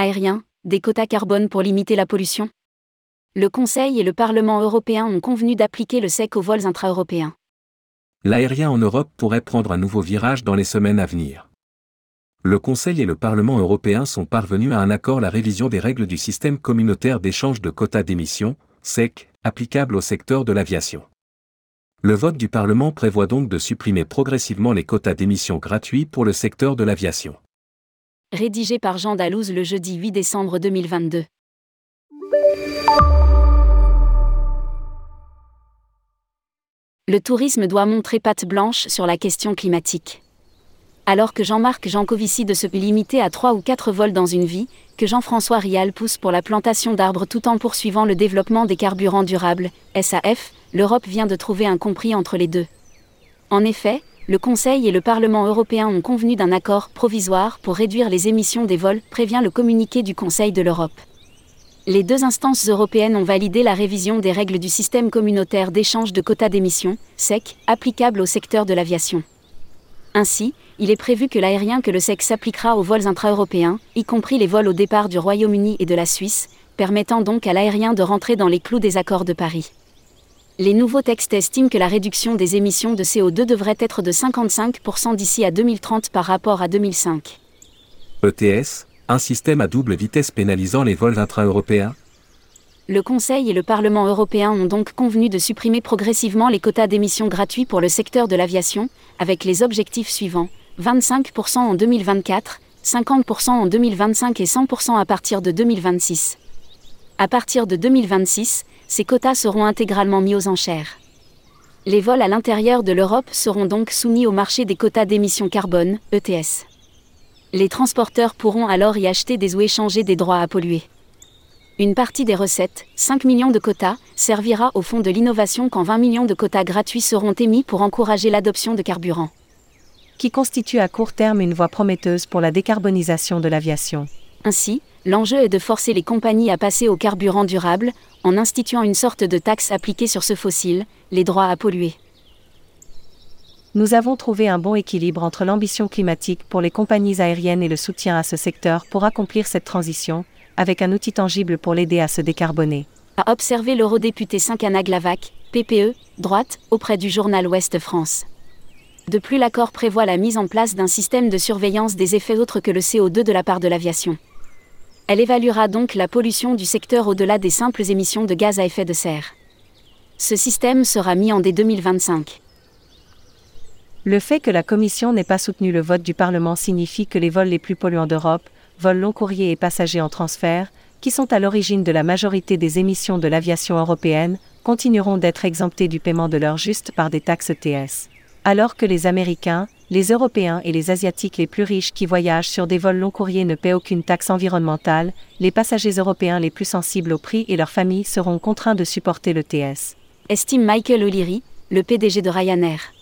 Aérien, des quotas carbone pour limiter la pollution Le Conseil et le Parlement européen ont convenu d'appliquer le SEC aux vols intra-européens. L'aérien en Europe pourrait prendre un nouveau virage dans les semaines à venir. Le Conseil et le Parlement européen sont parvenus à un accord la révision des règles du système communautaire d'échange de quotas d'émissions, SEC, applicable au secteur de l'aviation. Le vote du Parlement prévoit donc de supprimer progressivement les quotas d'émissions gratuits pour le secteur de l'aviation. Rédigé par Jean Dalouse le jeudi 8 décembre 2022. Le tourisme doit montrer patte blanche sur la question climatique. Alors que Jean-Marc Jancovici de se limiter à 3 ou 4 vols dans une vie, que Jean-François Rial pousse pour la plantation d'arbres tout en poursuivant le développement des carburants durables, SAF, l'Europe vient de trouver un compris entre les deux. En effet, le Conseil et le Parlement européen ont convenu d'un accord provisoire pour réduire les émissions des vols, prévient le communiqué du Conseil de l'Europe. Les deux instances européennes ont validé la révision des règles du système communautaire d'échange de quotas d'émissions, SEC, applicable au secteur de l'aviation. Ainsi, il est prévu que l'aérien que le SEC s'appliquera aux vols intra-européens, y compris les vols au départ du Royaume-Uni et de la Suisse, permettant donc à l'aérien de rentrer dans les clous des accords de Paris les nouveaux textes estiment que la réduction des émissions de CO2 devrait être de 55% d'ici à 2030 par rapport à 2005. ETS, un système à double vitesse pénalisant les vols intra-européens Le Conseil et le Parlement européen ont donc convenu de supprimer progressivement les quotas d'émissions gratuits pour le secteur de l'aviation, avec les objectifs suivants 25% en 2024, 50% en 2025 et 100% à partir de 2026. À partir de 2026, ces quotas seront intégralement mis aux enchères. Les vols à l'intérieur de l'Europe seront donc soumis au marché des quotas d'émissions carbone, ETS. Les transporteurs pourront alors y acheter des ou échanger des droits à polluer. Une partie des recettes, 5 millions de quotas, servira au fonds de l'innovation quand 20 millions de quotas gratuits seront émis pour encourager l'adoption de carburants. Qui constitue à court terme une voie prometteuse pour la décarbonisation de l'aviation. Ainsi, l'enjeu est de forcer les compagnies à passer au carburant durable, en instituant une sorte de taxe appliquée sur ce fossile, les droits à polluer. Nous avons trouvé un bon équilibre entre l'ambition climatique pour les compagnies aériennes et le soutien à ce secteur pour accomplir cette transition, avec un outil tangible pour l'aider à se décarboner. A observé l'eurodéputé Saint-Cana Glavac, PPE, droite, auprès du journal Ouest France. De plus, l'accord prévoit la mise en place d'un système de surveillance des effets autres que le CO2 de la part de l'aviation. Elle évaluera donc la pollution du secteur au-delà des simples émissions de gaz à effet de serre. Ce système sera mis en dès 2025. Le fait que la Commission n'ait pas soutenu le vote du Parlement signifie que les vols les plus polluants d'Europe, vols long courriers et passagers en transfert, qui sont à l'origine de la majorité des émissions de l'aviation européenne, continueront d'être exemptés du paiement de leur juste par des taxes TS. Alors que les Américains, les Européens et les Asiatiques les plus riches qui voyagent sur des vols long courriers ne paient aucune taxe environnementale, les passagers européens les plus sensibles au prix et leurs familles seront contraints de supporter le TS. Estime Michael O'Leary, le PDG de Ryanair.